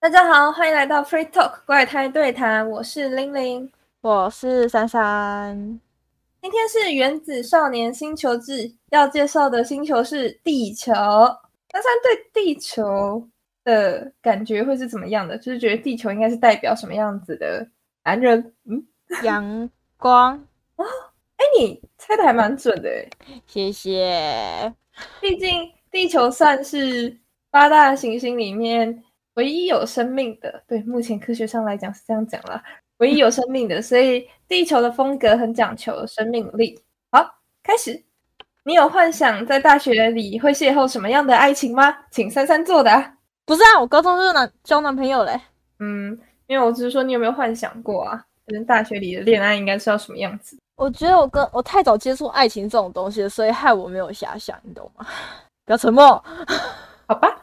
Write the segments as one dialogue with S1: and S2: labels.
S1: 大家好，欢迎来到 Free Talk 怪胎对谈，我是玲玲，
S2: 我是珊珊。
S1: 今天是原子少年星球志要介绍的星球是地球。珊珊对地球的感觉会是怎么样的？就是觉得地球应该是代表什么样子的男人？嗯，
S2: 阳光
S1: 啊，哎，你猜的还蛮准的哎，
S2: 谢谢。
S1: 毕竟地球算是八大行星里面。唯一有生命的，对，目前科学上来讲是这样讲了。唯一有生命的，所以地球的风格很讲求生命力。好，开始。你有幻想在大学里会邂逅什么样的爱情吗？请珊珊作答。
S2: 不是啊，我高中就是男交男朋友嘞。
S1: 嗯，因为我只是说你有没有幻想过啊？跟大学里的恋爱应该是要什么样子？
S2: 我觉得我跟我太早接触爱情这种东西，所以害我没有遐想，你懂吗？不要沉默。
S1: 好吧，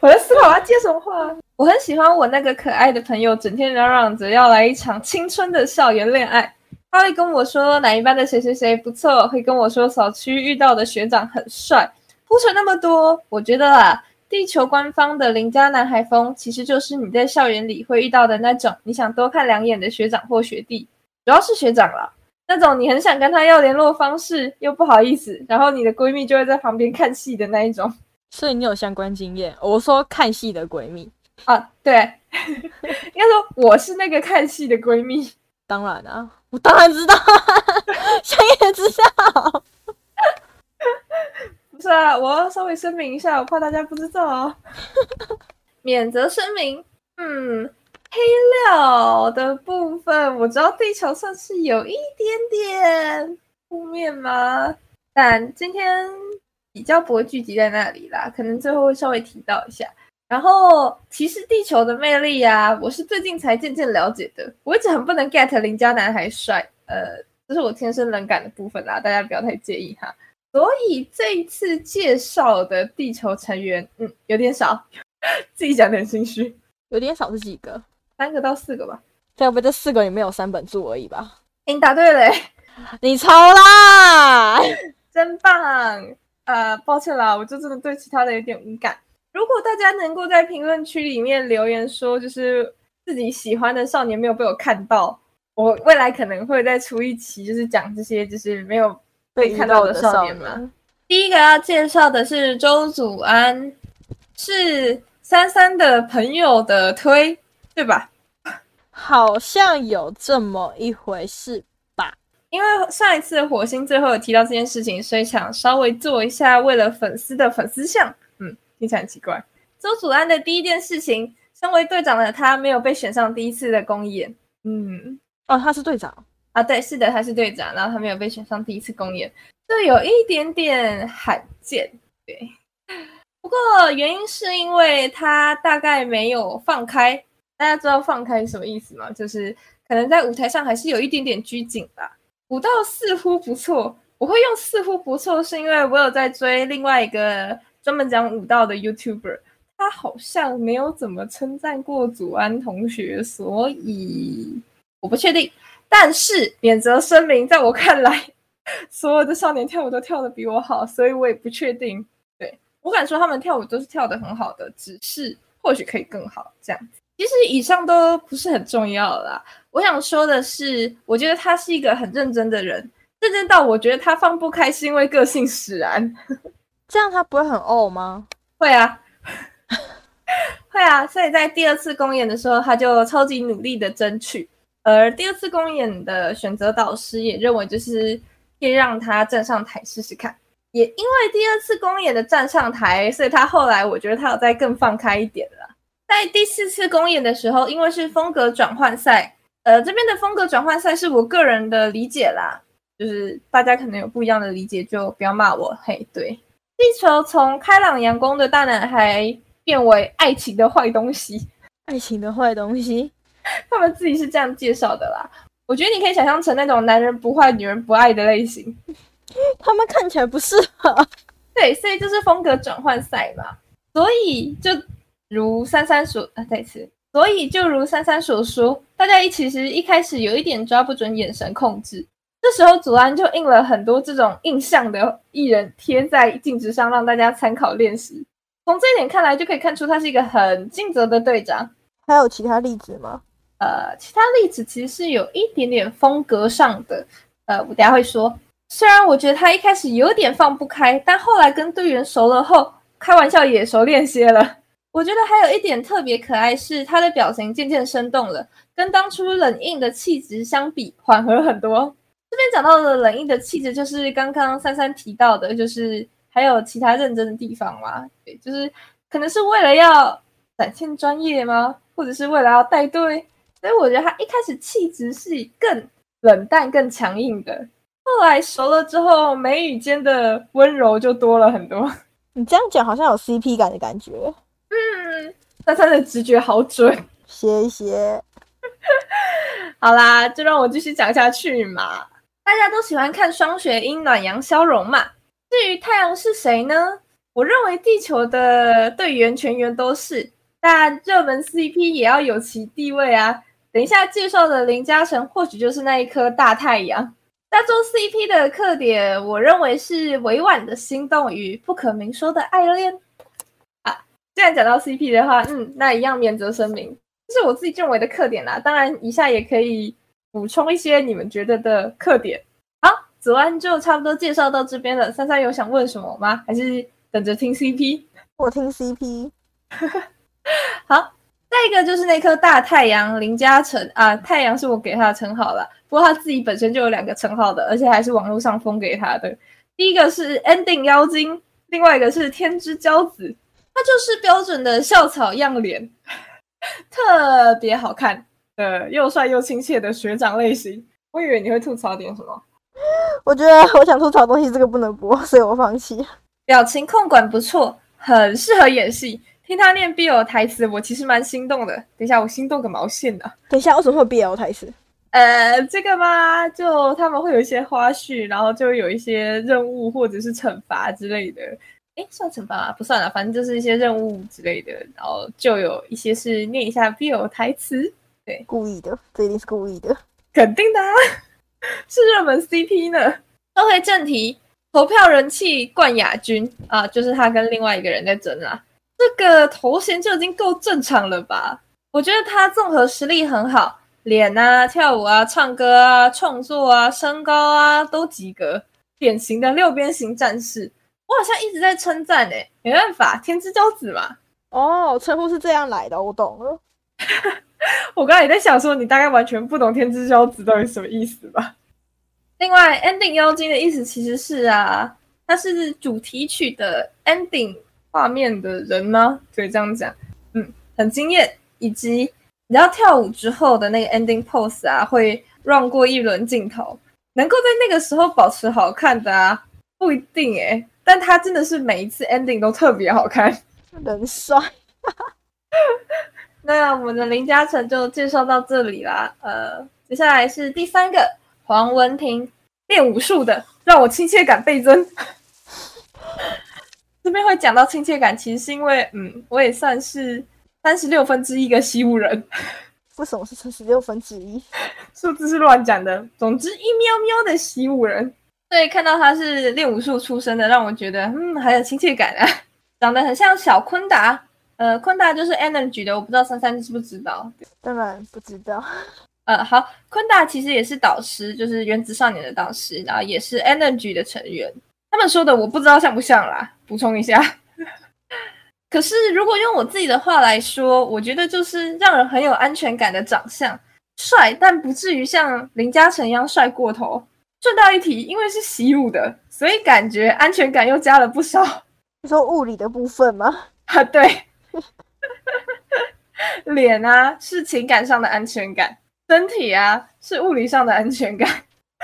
S1: 我在思考我要接什么话。我很喜欢我那个可爱的朋友，整天嚷嚷着要来一场青春的校园恋爱。他会跟我说哪一班的谁谁谁不错，会跟我说小区遇到的学长很帅。铺陈那么多，我觉得啊，地球官方的邻家男孩风，其实就是你在校园里会遇到的那种你想多看两眼的学长或学弟，主要是学长了。那种你很想跟他要联络方式，又不好意思，然后你的闺蜜就会在旁边看戏的那一种。
S2: 所以你有相关经验？我说看戏的闺蜜
S1: 啊，对，应该说我是那个看戏的闺蜜。
S2: 当然啊，我当然知道，谁也知道。
S1: 不是啊，我要稍微声明一下，我怕大家不知道哦。免责声明，嗯，黑料的部分，我知道地球算是有一点点负面吗？但今天。比较不会聚集在那里啦，可能最后会稍微提到一下。然后，其实地球的魅力啊，我是最近才渐渐了解的。我一直很不能 get 邻家男孩帅，呃，这是我天生冷感的部分啦，大家不要太介意哈。所以这一次介绍的地球成员，嗯，有点少，自己讲点心虚，
S2: 有点少是几个？
S1: 三个到四个吧。
S2: 该不会这四个里面有三本柱而已吧？
S1: 你答对了，
S2: 你超啦，
S1: 真棒！呃，抱歉啦，我就真的对其他的有点无感。如果大家能够在评论区里面留言说，就是自己喜欢的少年没有被我看到，我未来可能会再出一期，就是讲这些就是没有被看到的少年嘛。第一个要介绍的是周祖安，是三三的朋友的推，对吧？
S2: 好像有这么一回事。
S1: 因为上一次火星最后有提到这件事情，所以想稍微做一下为了粉丝的粉丝像。嗯，听起来很奇怪。周祖安的第一件事情，身为队长的他没有被选上第一次的公演。嗯，
S2: 哦，他是队长
S1: 啊？对，是的，他是队长，然后他没有被选上第一次公演，这有一点点罕见。对，不过原因是因为他大概没有放开。大家知道放开是什么意思吗？就是可能在舞台上还是有一点点拘谨吧。舞蹈似乎不错，我会用似乎不错，是因为我有在追另外一个专门讲舞蹈的 YouTuber，他好像没有怎么称赞过祖安同学，所以我不确定。但是免责声明，在我看来，所有的少年跳舞都跳得比我好，所以我也不确定。对我敢说他们跳舞都是跳得很好的，只是或许可以更好这样子。其实以上都不是很重要啦。我想说的是，我觉得他是一个很认真的人，认真到我觉得他放不开是因为个性使然。
S2: 这样他不会很怄吗？
S1: 会啊，会啊。所以在第二次公演的时候，他就超级努力的争取。而第二次公演的选择导师也认为，就是可以让他站上台试试看。也因为第二次公演的站上台，所以他后来我觉得他有再更放开一点了。在第四次公演的时候，因为是风格转换赛，呃，这边的风格转换赛是我个人的理解啦，就是大家可能有不一样的理解，就不要骂我。嘿，对，地球从开朗阳光的大男孩变为爱情的坏东西，
S2: 爱情的坏东西，
S1: 他们自己是这样介绍的啦。我觉得你可以想象成那种男人不坏，女人不爱的类型，
S2: 他们看起来不适合。
S1: 对，所以就是风格转换赛嘛，所以就。如珊珊所啊，再次，所以就如珊珊所说，大家一其实一开始有一点抓不准眼神控制，这时候祖安就印了很多这种印象的艺人贴在镜子上，让大家参考练习。从这一点看来，就可以看出他是一个很尽责的队长。
S2: 还有其他例子吗？
S1: 呃，其他例子其实是有一点点风格上的，呃，我等下会说。虽然我觉得他一开始有点放不开，但后来跟队员熟了后，开玩笑也熟练些了。我觉得还有一点特别可爱，是他的表情渐渐生动了，跟当初冷硬的气质相比，缓和很多。这边讲到的冷硬的气质，就是刚刚珊珊提到的，就是还有其他认真的地方吗？对，就是可能是为了要展现专业吗？或者是为了要带队？所以我觉得他一开始气质是更冷淡、更强硬的。后来熟了之后，眉宇间的温柔就多了很多。
S2: 你这样讲好像有 CP 感的感觉。
S1: 嗯，珊珊的直觉好准。
S2: 谢谢。
S1: 好啦，就让我继续讲下去嘛。大家都喜欢看双雪鹰暖阳消融嘛。至于太阳是谁呢？我认为地球的队员全员都是，但热门 CP 也要有其地位啊。等一下介绍的林嘉诚或许就是那一颗大太阳。大众 CP 的特点，我认为是委婉的心动与不可明说的爱恋啊。既然讲到 CP 的话，嗯，那一样免责声明，这是我自己认为的特点啦。当然，以下也可以补充一些你们觉得的特点。好，子安就差不多介绍到这边了。珊珊有想问什么吗？还是等着听 CP？
S2: 我听 CP。
S1: 好。再一个就是那颗大太阳林嘉诚啊，太阳是我给他的称号了，不过他自己本身就有两个称号的，而且还是网络上封给他的。第一个是 Ending 妖精，另外一个是天之骄子，他就是标准的校草样脸，特别好看的，又帅又亲切的学长类型。我以为你会吐槽点什么，
S2: 我觉得我想吐槽东西这个不能播，所以我放弃。
S1: 表情控管不错，很适合演戏。听他念 BL 台词，我其实蛮心动的。等一下，我心动个毛线呢？
S2: 等一下，为什么会 BL 台词？
S1: 呃，这个嘛，就他们会有一些花絮，然后就有一些任务或者是惩罚之类的。哎，算惩罚吗？不算了，反正就是一些任务之类的。然后就有一些是念一下 BL 台词，对，
S2: 故意的，这一定是故意的，
S1: 肯定的，是热门 CP 呢。说回正题，投票人气冠亚军啊，就是他跟另外一个人在争啊。这个头衔就已经够正常了吧？我觉得他综合实力很好，脸啊、跳舞啊、唱歌啊、创作啊、身高啊都及格，典型的六边形战士。我好像一直在称赞诶，没办法，天之骄子嘛。
S2: 哦，称呼是这样来的，我懂了。
S1: 我刚才也在想说，你大概完全不懂天之骄子到底什么意思吧？另外，ending 妖精的意思其实是啊，它是主题曲的 ending。画面的人吗？可以这样讲，嗯，很惊艳，以及你知道跳舞之后的那个 ending pose 啊，会让过一轮镜头，能够在那个时候保持好看的啊，不一定诶，但他真的是每一次 ending 都特别好看，
S2: 人帅。
S1: 那我们的林嘉诚就介绍到这里啦，呃，接下来是第三个黄文婷练武术的，让我亲切感倍增。这边会讲到亲切感，其实是因为，嗯，我也算是三十六分之一个习武人。
S2: 为什么是三十六分之一？
S1: 数字是乱讲的。总之，一喵喵的习武人。对，看到他是练武术出身的，让我觉得，嗯，很有亲切感啊。长得很像小昆达，呃，昆达就是 Energy 的，我不知道珊珊知不知道？
S2: 当然不知道。
S1: 呃，好，昆达其实也是导师，就是原子少年的导师，然后也是 Energy 的成员。他们说的我不知道像不像啦，补充一下。可是如果用我自己的话来说，我觉得就是让人很有安全感的长相，帅但不至于像林嘉诚一样帅过头。顺道一提，因为是习武的，所以感觉安全感又加了不少。
S2: 你说物理的部分吗？
S1: 啊，对。脸啊是情感上的安全感，身体啊是物理上的安全感。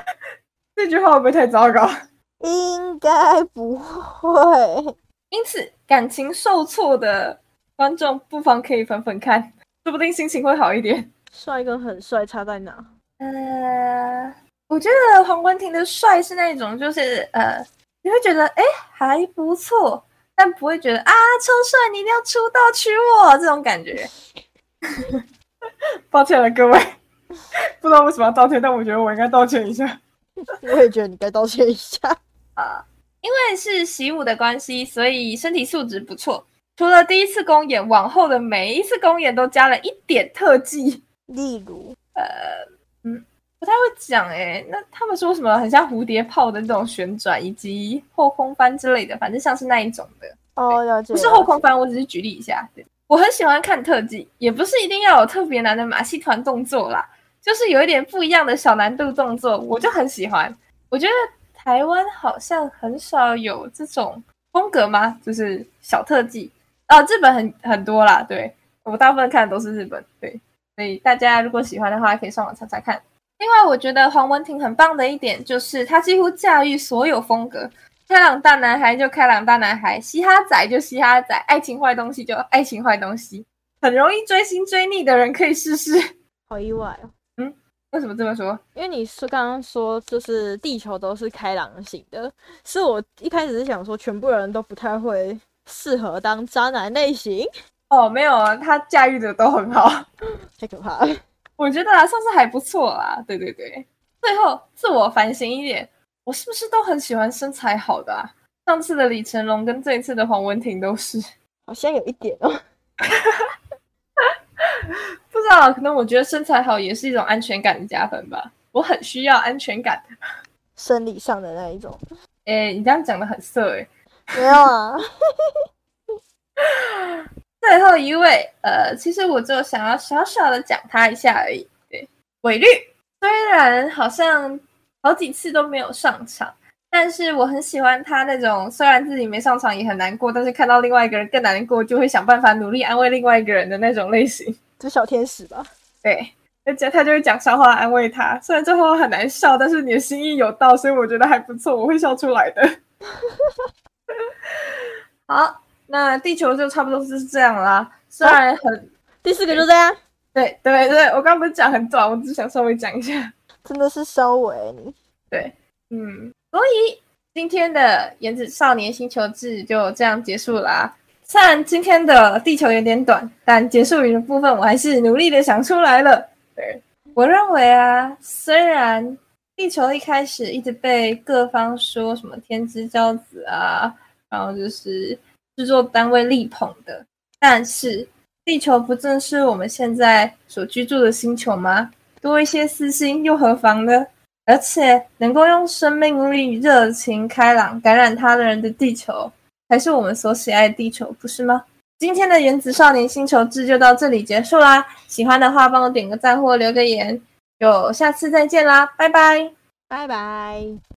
S1: 这句话会不会太糟糕？
S2: 应该不会，
S1: 因此感情受挫的观众不妨可以粉粉看，说不定心情会好一点。
S2: 帅跟很帅差在哪？
S1: 呃，我觉得黄文婷的帅是那种，就是呃，你会觉得哎还不错，但不会觉得啊超帅，你一定要出道娶我这种感觉。抱歉了各位，不知道为什么要道歉，但我觉得我应该道歉一下。
S2: 我也觉得你该道歉一下。
S1: 呃，因为是习武的关系，所以身体素质不错，除了第一次公演，往后的每一次公演都加了一点特技，
S2: 例如，
S1: 呃，嗯，讲诶。那他们说什么很像蝴蝶炮的那种旋转，以及后空翻之类的，反正像是那一种的。
S2: 哦，了解。
S1: 不是后空翻，我只是举例一下。对，我很喜欢看特技，也不是一定要有特别难的马戏团动作啦，就是有一点不一样的小难度动作，我就很喜欢。我觉得台湾好像很少有这种风格吗？就是小特技。哦，日本很很多啦，对我大部分看的都是日本，对，所以大家如果喜欢的话，可以上网查查看。另外，我觉得黄文婷很棒的一点就是她几乎驾驭所有风格，开朗大男孩就开朗大男孩，嘻哈仔就嘻哈仔，爱情坏东西就爱情坏东西，很容易追星追腻的人可以试试。
S2: 好意外哦，
S1: 嗯，为什么这么说？
S2: 因为你说刚刚说就是地球都是开朗型的，是我一开始是想说全部人都不太会。适合当渣男类型
S1: 哦，没有啊，他驾驭的都很好，
S2: 太可怕了。
S1: 我觉得啊，算是还不错啦。对对对，最后自我反省一点，我是不是都很喜欢身材好的啊？上次的李成龙跟这一次的黄文婷都是，
S2: 好像有一点哦。
S1: 不知道，可能我觉得身材好也是一种安全感的加分吧。我很需要安全感，
S2: 生理上的那一种。
S1: 哎，你这样讲的很色哎。
S2: 没有啊，
S1: 最后一位，呃，其实我就想要小小的讲他一下而已。对，韦律虽然好像好几次都没有上场，但是我很喜欢他那种虽然自己没上场也很难过，但是看到另外一个人更难过，就会想办法努力安慰另外一个人的那种类型。
S2: 就小天使吧？
S1: 对，而且他就会讲笑话安慰他，虽然最后很难笑，但是你的心意有到，所以我觉得还不错，我会笑出来的。好，那地球就差不多是这样啦。虽然很，
S2: 第四个就这样。
S1: 对对对，我刚不是讲很短，我只想稍微讲一下。
S2: 真的是稍微，
S1: 对，嗯。所以今天的《原子少年星球志》就这样结束啦。虽然今天的地球有点短，但结束语的部分我还是努力的想出来了。对我认为啊，虽然。地球一开始一直被各方说什么天之骄子啊，然后就是制作单位力捧的。但是地球不正是我们现在所居住的星球吗？多一些私心又何妨呢？而且能够用生命力、热情、开朗感染他人的地球，才是我们所喜爱的地球，不是吗？今天的原子少年星球志就到这里结束啦。喜欢的话，帮我点个赞或留个言。就下次再见啦，拜拜，
S2: 拜拜。